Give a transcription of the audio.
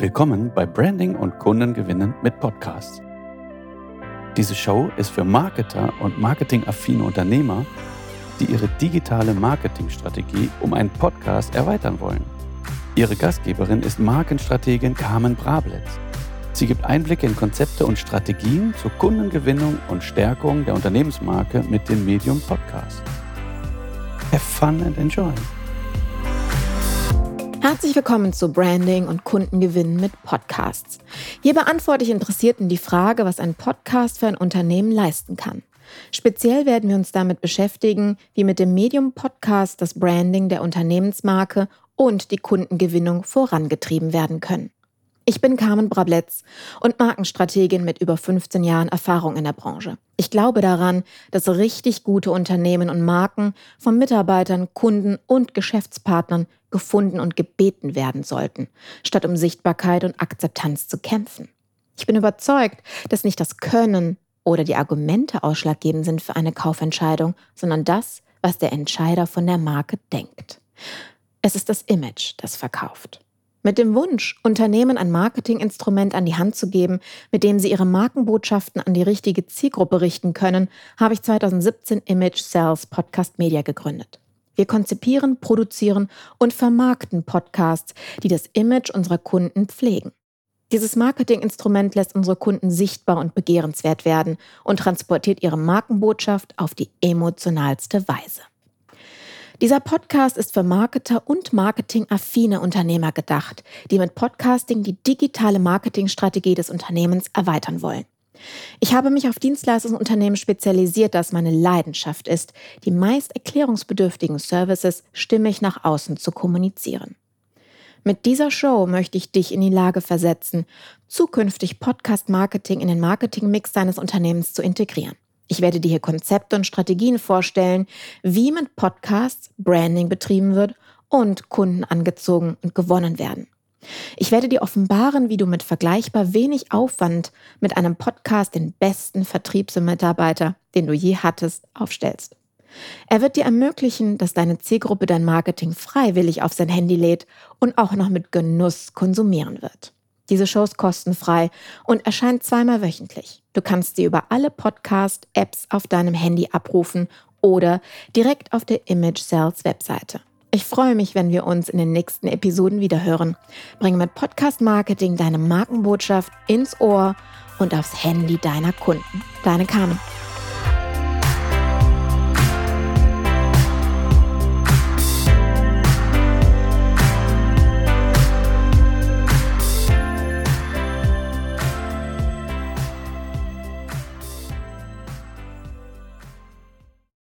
Willkommen bei Branding und Kundengewinnen mit Podcasts. Diese Show ist für Marketer und marketingaffine Unternehmer, die ihre digitale Marketingstrategie um einen Podcast erweitern wollen. Ihre Gastgeberin ist Markenstrategin Carmen Brablitz. Sie gibt Einblicke in Konzepte und Strategien zur Kundengewinnung und Stärkung der Unternehmensmarke mit dem Medium Podcast. Have fun and enjoy! Herzlich willkommen zu Branding und Kundengewinn mit Podcasts. Hier beantworte ich Interessierten die Frage, was ein Podcast für ein Unternehmen leisten kann. Speziell werden wir uns damit beschäftigen, wie mit dem Medium Podcast das Branding der Unternehmensmarke und die Kundengewinnung vorangetrieben werden können. Ich bin Carmen Brabletz und Markenstrategin mit über 15 Jahren Erfahrung in der Branche. Ich glaube daran, dass richtig gute Unternehmen und Marken von Mitarbeitern, Kunden und Geschäftspartnern gefunden und gebeten werden sollten, statt um Sichtbarkeit und Akzeptanz zu kämpfen. Ich bin überzeugt, dass nicht das Können oder die Argumente ausschlaggebend sind für eine Kaufentscheidung, sondern das, was der Entscheider von der Marke denkt. Es ist das Image, das verkauft. Mit dem Wunsch, Unternehmen ein Marketinginstrument an die Hand zu geben, mit dem sie ihre Markenbotschaften an die richtige Zielgruppe richten können, habe ich 2017 Image Sales Podcast Media gegründet. Wir konzipieren, produzieren und vermarkten Podcasts, die das Image unserer Kunden pflegen. Dieses Marketinginstrument lässt unsere Kunden sichtbar und begehrenswert werden und transportiert ihre Markenbotschaft auf die emotionalste Weise. Dieser Podcast ist für Marketer und marketingaffine Unternehmer gedacht, die mit Podcasting die digitale Marketingstrategie des Unternehmens erweitern wollen. Ich habe mich auf Dienstleistungsunternehmen spezialisiert, das meine Leidenschaft ist, die meist erklärungsbedürftigen Services stimmig nach außen zu kommunizieren. Mit dieser Show möchte ich dich in die Lage versetzen, zukünftig Podcast-Marketing in den Marketingmix deines Unternehmens zu integrieren. Ich werde dir hier Konzepte und Strategien vorstellen, wie mit Podcasts Branding betrieben wird und Kunden angezogen und gewonnen werden. Ich werde dir offenbaren, wie du mit vergleichbar wenig Aufwand mit einem Podcast den besten Vertriebsmitarbeiter, den du je hattest, aufstellst. Er wird dir ermöglichen, dass deine Zielgruppe dein Marketing freiwillig auf sein Handy lädt und auch noch mit Genuss konsumieren wird. Diese Show ist kostenfrei und erscheint zweimal wöchentlich. Du kannst sie über alle Podcast-Apps auf deinem Handy abrufen oder direkt auf der Image Sales Webseite. Ich freue mich, wenn wir uns in den nächsten Episoden wiederhören. Bringe mit Podcast Marketing deine Markenbotschaft ins Ohr und aufs Handy deiner Kunden. Deine Carmen.